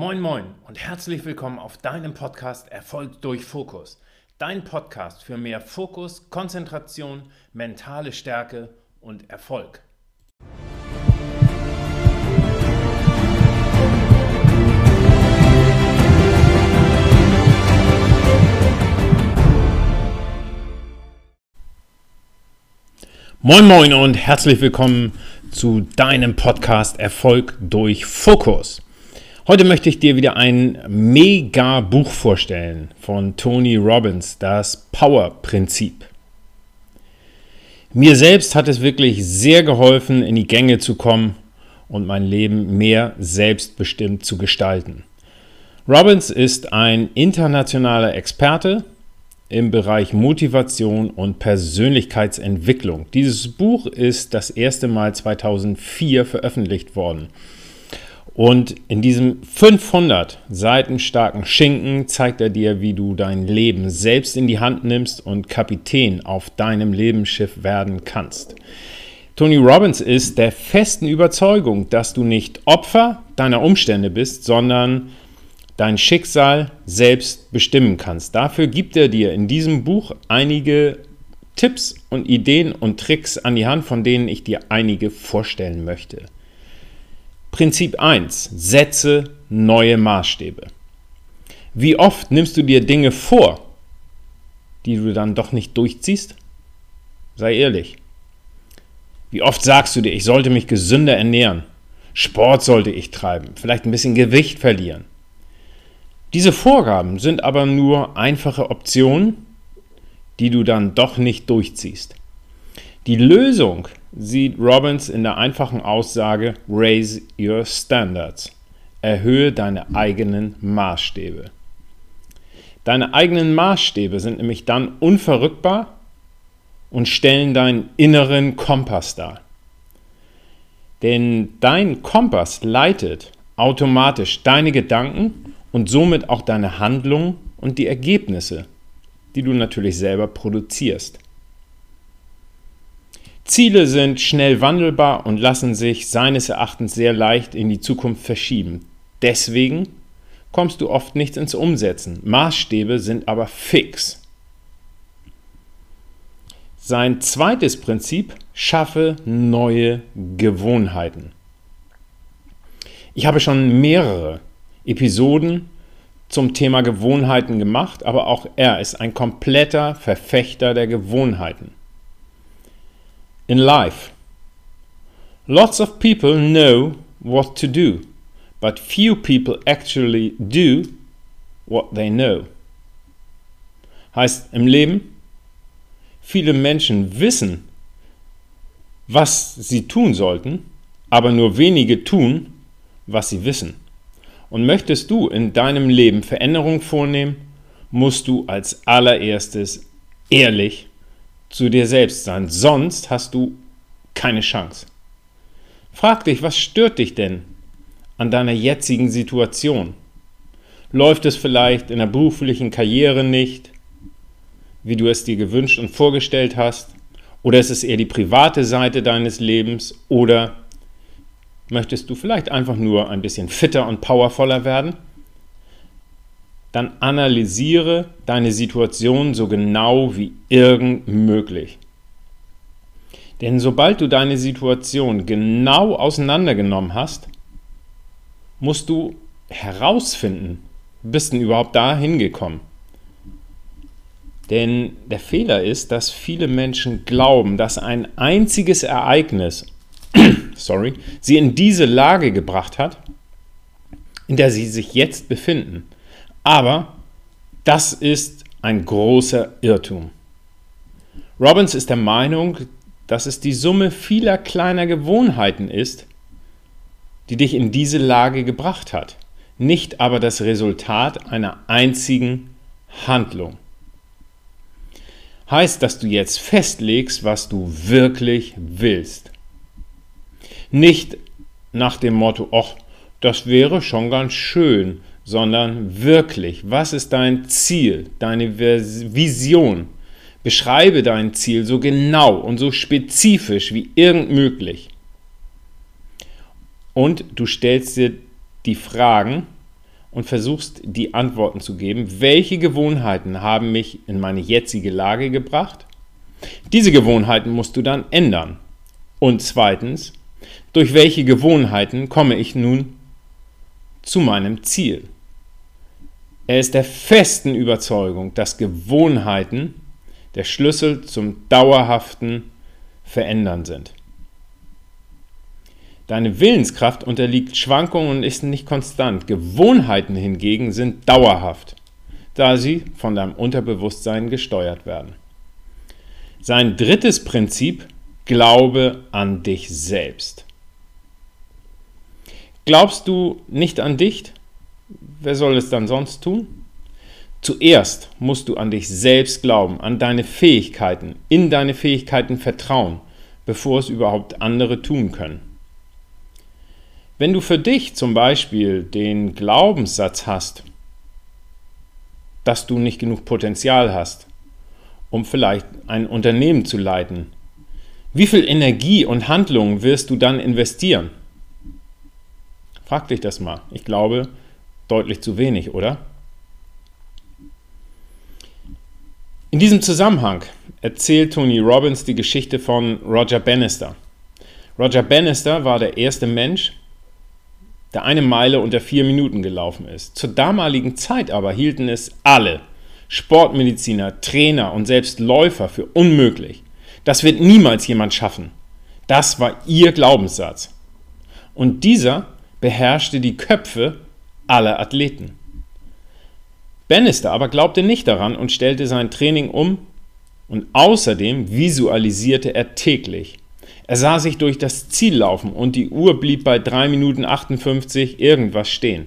Moin Moin und herzlich willkommen auf deinem Podcast Erfolg durch Fokus. Dein Podcast für mehr Fokus, Konzentration, mentale Stärke und Erfolg. Moin Moin und herzlich willkommen zu deinem Podcast Erfolg durch Fokus. Heute möchte ich dir wieder ein mega Buch vorstellen von Tony Robbins, das Power-Prinzip. Mir selbst hat es wirklich sehr geholfen, in die Gänge zu kommen und mein Leben mehr selbstbestimmt zu gestalten. Robbins ist ein internationaler Experte im Bereich Motivation und Persönlichkeitsentwicklung. Dieses Buch ist das erste Mal 2004 veröffentlicht worden. Und in diesem 500 Seiten starken Schinken zeigt er dir, wie du dein Leben selbst in die Hand nimmst und Kapitän auf deinem Lebensschiff werden kannst. Tony Robbins ist der festen Überzeugung, dass du nicht Opfer deiner Umstände bist, sondern dein Schicksal selbst bestimmen kannst. Dafür gibt er dir in diesem Buch einige Tipps und Ideen und Tricks an die Hand, von denen ich dir einige vorstellen möchte. Prinzip 1. Setze neue Maßstäbe. Wie oft nimmst du dir Dinge vor, die du dann doch nicht durchziehst? Sei ehrlich. Wie oft sagst du dir, ich sollte mich gesünder ernähren, Sport sollte ich treiben, vielleicht ein bisschen Gewicht verlieren? Diese Vorgaben sind aber nur einfache Optionen, die du dann doch nicht durchziehst. Die Lösung sieht Robbins in der einfachen Aussage Raise your standards. Erhöhe deine eigenen Maßstäbe. Deine eigenen Maßstäbe sind nämlich dann unverrückbar und stellen deinen inneren Kompass dar. Denn dein Kompass leitet automatisch deine Gedanken und somit auch deine Handlungen und die Ergebnisse, die du natürlich selber produzierst. Ziele sind schnell wandelbar und lassen sich seines Erachtens sehr leicht in die Zukunft verschieben. Deswegen kommst du oft nicht ins Umsetzen. Maßstäbe sind aber fix. Sein zweites Prinzip, schaffe neue Gewohnheiten. Ich habe schon mehrere Episoden zum Thema Gewohnheiten gemacht, aber auch er ist ein kompletter Verfechter der Gewohnheiten in life. Lots of people know what to do, but few people actually do what they know. Heißt im Leben, viele Menschen wissen, was sie tun sollten, aber nur wenige tun, was sie wissen. Und möchtest du in deinem Leben Veränderung vornehmen, musst du als allererstes ehrlich zu dir selbst sein. Sonst hast du keine Chance. Frag dich, was stört dich denn an deiner jetzigen Situation? Läuft es vielleicht in der beruflichen Karriere nicht, wie du es dir gewünscht und vorgestellt hast? Oder ist es eher die private Seite deines Lebens? Oder möchtest du vielleicht einfach nur ein bisschen fitter und powervoller werden? Dann analysiere deine Situation so genau wie irgend möglich. Denn sobald du deine Situation genau auseinandergenommen hast, musst du herausfinden, bist du überhaupt da hingekommen. Denn der Fehler ist, dass viele Menschen glauben, dass ein einziges Ereignis sorry, sie in diese Lage gebracht hat, in der sie sich jetzt befinden. Aber das ist ein großer Irrtum. Robbins ist der Meinung, dass es die Summe vieler kleiner Gewohnheiten ist, die dich in diese Lage gebracht hat, nicht aber das Resultat einer einzigen Handlung. Heißt, dass du jetzt festlegst, was du wirklich willst. Nicht nach dem Motto, ach, das wäre schon ganz schön, sondern wirklich, was ist dein Ziel, deine Vision? Beschreibe dein Ziel so genau und so spezifisch wie irgend möglich. Und du stellst dir die Fragen, und versuchst die Antworten zu geben, welche Gewohnheiten haben mich in meine jetzige Lage gebracht. Diese Gewohnheiten musst du dann ändern. Und zweitens, durch welche Gewohnheiten komme ich nun zu meinem Ziel? Er ist der festen Überzeugung, dass Gewohnheiten der Schlüssel zum dauerhaften Verändern sind. Deine Willenskraft unterliegt Schwankungen und ist nicht konstant. Gewohnheiten hingegen sind dauerhaft, da sie von deinem Unterbewusstsein gesteuert werden. Sein drittes Prinzip, glaube an dich selbst. Glaubst du nicht an dich? Wer soll es dann sonst tun? Zuerst musst du an dich selbst glauben, an deine Fähigkeiten, in deine Fähigkeiten vertrauen, bevor es überhaupt andere tun können. Wenn du für dich zum Beispiel den Glaubenssatz hast, dass du nicht genug Potenzial hast, um vielleicht ein Unternehmen zu leiten, wie viel Energie und Handlung wirst du dann investieren? Frag dich das mal. Ich glaube, deutlich zu wenig, oder? In diesem Zusammenhang erzählt Tony Robbins die Geschichte von Roger Bannister. Roger Bannister war der erste Mensch, der eine Meile unter vier Minuten gelaufen ist. Zur damaligen Zeit aber hielten es alle, Sportmediziner, Trainer und selbst Läufer, für unmöglich. Das wird niemals jemand schaffen. Das war ihr Glaubenssatz. Und dieser beherrschte die Köpfe aller Athleten. Bannister aber glaubte nicht daran und stellte sein Training um und außerdem visualisierte er täglich, er sah sich durch das Ziel laufen und die Uhr blieb bei 3 Minuten 58 irgendwas stehen.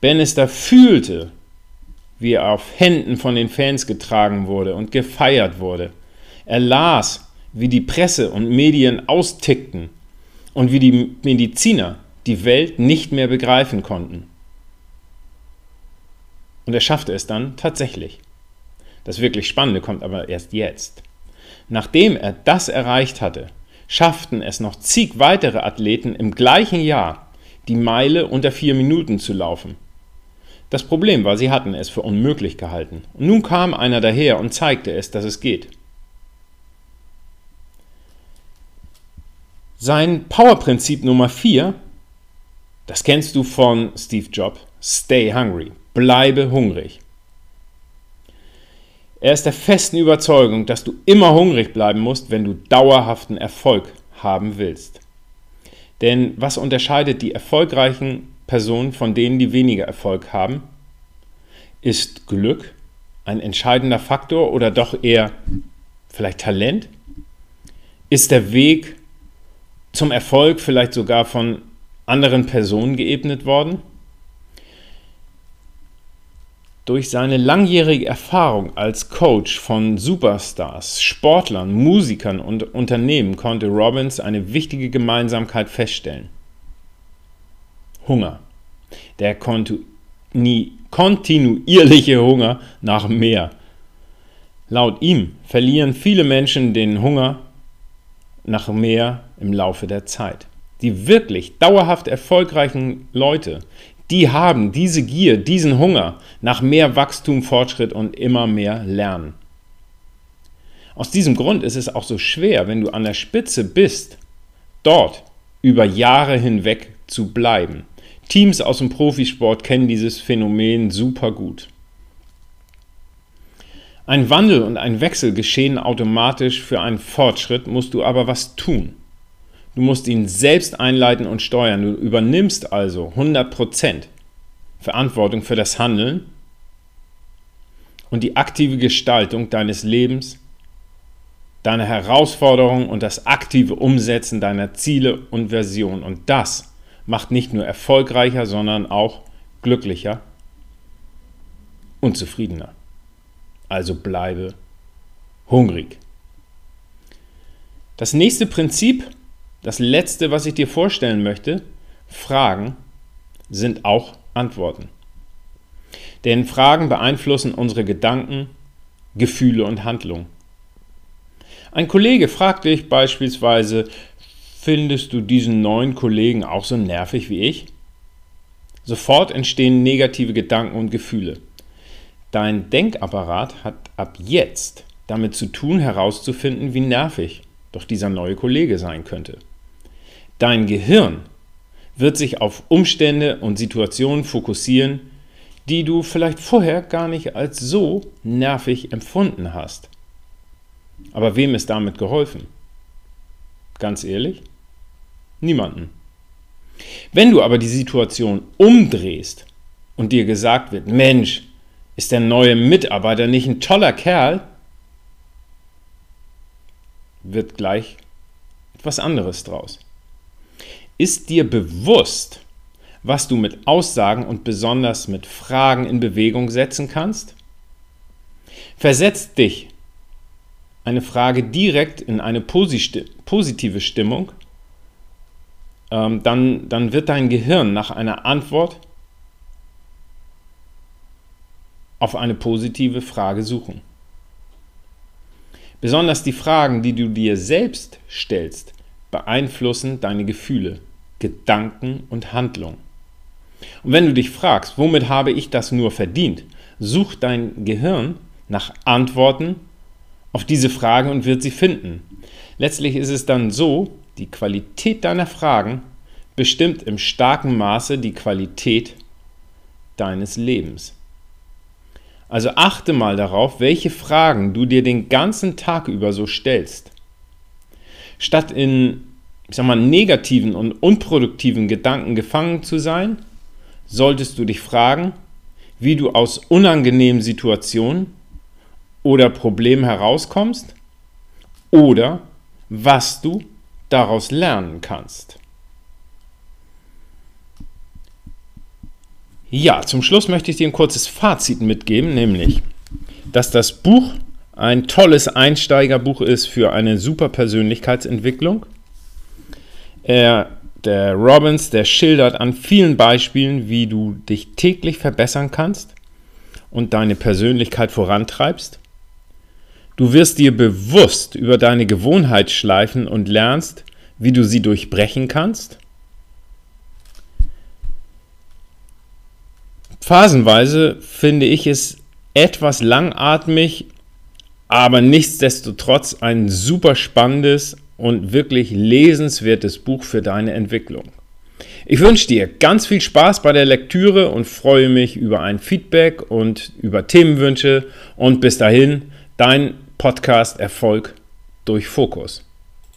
Bannister fühlte, wie er auf Händen von den Fans getragen wurde und gefeiert wurde. Er las, wie die Presse und Medien austickten und wie die Mediziner die Welt nicht mehr begreifen konnten. Und er schaffte es dann tatsächlich. Das wirklich Spannende kommt aber erst jetzt. Nachdem er das erreicht hatte, schafften es noch zig weitere Athleten im gleichen Jahr, die Meile unter vier Minuten zu laufen. Das Problem war, sie hatten es für unmöglich gehalten. Und nun kam einer daher und zeigte es, dass es geht. Sein Powerprinzip Nummer 4, das kennst du von Steve Jobs, Stay Hungry, bleibe hungrig. Er ist der festen Überzeugung, dass du immer hungrig bleiben musst, wenn du dauerhaften Erfolg haben willst. Denn was unterscheidet die erfolgreichen Personen von denen, die weniger Erfolg haben? Ist Glück ein entscheidender Faktor oder doch eher vielleicht Talent? Ist der Weg zum Erfolg vielleicht sogar von anderen Personen geebnet worden? Durch seine langjährige Erfahrung als Coach von Superstars, Sportlern, Musikern und Unternehmen konnte Robbins eine wichtige Gemeinsamkeit feststellen. Hunger. Der kontinuierliche Hunger nach mehr. Laut ihm verlieren viele Menschen den Hunger nach mehr im Laufe der Zeit. Die wirklich dauerhaft erfolgreichen Leute, die haben diese Gier, diesen Hunger nach mehr Wachstum, Fortschritt und immer mehr Lernen. Aus diesem Grund ist es auch so schwer, wenn du an der Spitze bist, dort über Jahre hinweg zu bleiben. Teams aus dem Profisport kennen dieses Phänomen super gut. Ein Wandel und ein Wechsel geschehen automatisch, für einen Fortschritt musst du aber was tun. Du musst ihn selbst einleiten und steuern. Du übernimmst also 100% Verantwortung für das Handeln und die aktive Gestaltung deines Lebens, deine Herausforderungen und das aktive Umsetzen deiner Ziele und Version. Und das macht nicht nur erfolgreicher, sondern auch glücklicher und zufriedener. Also bleibe hungrig. Das nächste Prinzip das Letzte, was ich dir vorstellen möchte, Fragen sind auch Antworten. Denn Fragen beeinflussen unsere Gedanken, Gefühle und Handlungen. Ein Kollege fragt dich beispielsweise, findest du diesen neuen Kollegen auch so nervig wie ich? Sofort entstehen negative Gedanken und Gefühle. Dein Denkapparat hat ab jetzt damit zu tun, herauszufinden, wie nervig doch dieser neue Kollege sein könnte. Dein Gehirn wird sich auf Umstände und Situationen fokussieren, die du vielleicht vorher gar nicht als so nervig empfunden hast. Aber wem ist damit geholfen? Ganz ehrlich? Niemanden. Wenn du aber die Situation umdrehst und dir gesagt wird, Mensch, ist der neue Mitarbeiter nicht ein toller Kerl, wird gleich etwas anderes draus. Ist dir bewusst, was du mit Aussagen und besonders mit Fragen in Bewegung setzen kannst? Versetzt dich eine Frage direkt in eine positive Stimmung, ähm, dann, dann wird dein Gehirn nach einer Antwort auf eine positive Frage suchen. Besonders die Fragen, die du dir selbst stellst, beeinflussen deine Gefühle, Gedanken und Handlungen. Und wenn du dich fragst, womit habe ich das nur verdient, sucht dein Gehirn nach Antworten auf diese Frage und wird sie finden. Letztlich ist es dann so, die Qualität deiner Fragen bestimmt im starken Maße die Qualität deines Lebens. Also achte mal darauf, welche Fragen du dir den ganzen Tag über so stellst. Statt in, ich sag mal, negativen und unproduktiven Gedanken gefangen zu sein, solltest du dich fragen, wie du aus unangenehmen Situationen oder Problemen herauskommst oder was du daraus lernen kannst. Ja, zum Schluss möchte ich dir ein kurzes Fazit mitgeben, nämlich, dass das Buch ein tolles Einsteigerbuch ist für eine super Persönlichkeitsentwicklung. Er, der Robbins, der schildert an vielen Beispielen, wie du dich täglich verbessern kannst und deine Persönlichkeit vorantreibst. Du wirst dir bewusst über deine Gewohnheitsschleifen und lernst, wie du sie durchbrechen kannst. Phasenweise finde ich es etwas langatmig, aber nichtsdestotrotz ein super spannendes und wirklich lesenswertes Buch für deine Entwicklung. Ich wünsche dir ganz viel Spaß bei der Lektüre und freue mich über ein Feedback und über Themenwünsche und bis dahin dein Podcast Erfolg durch Fokus.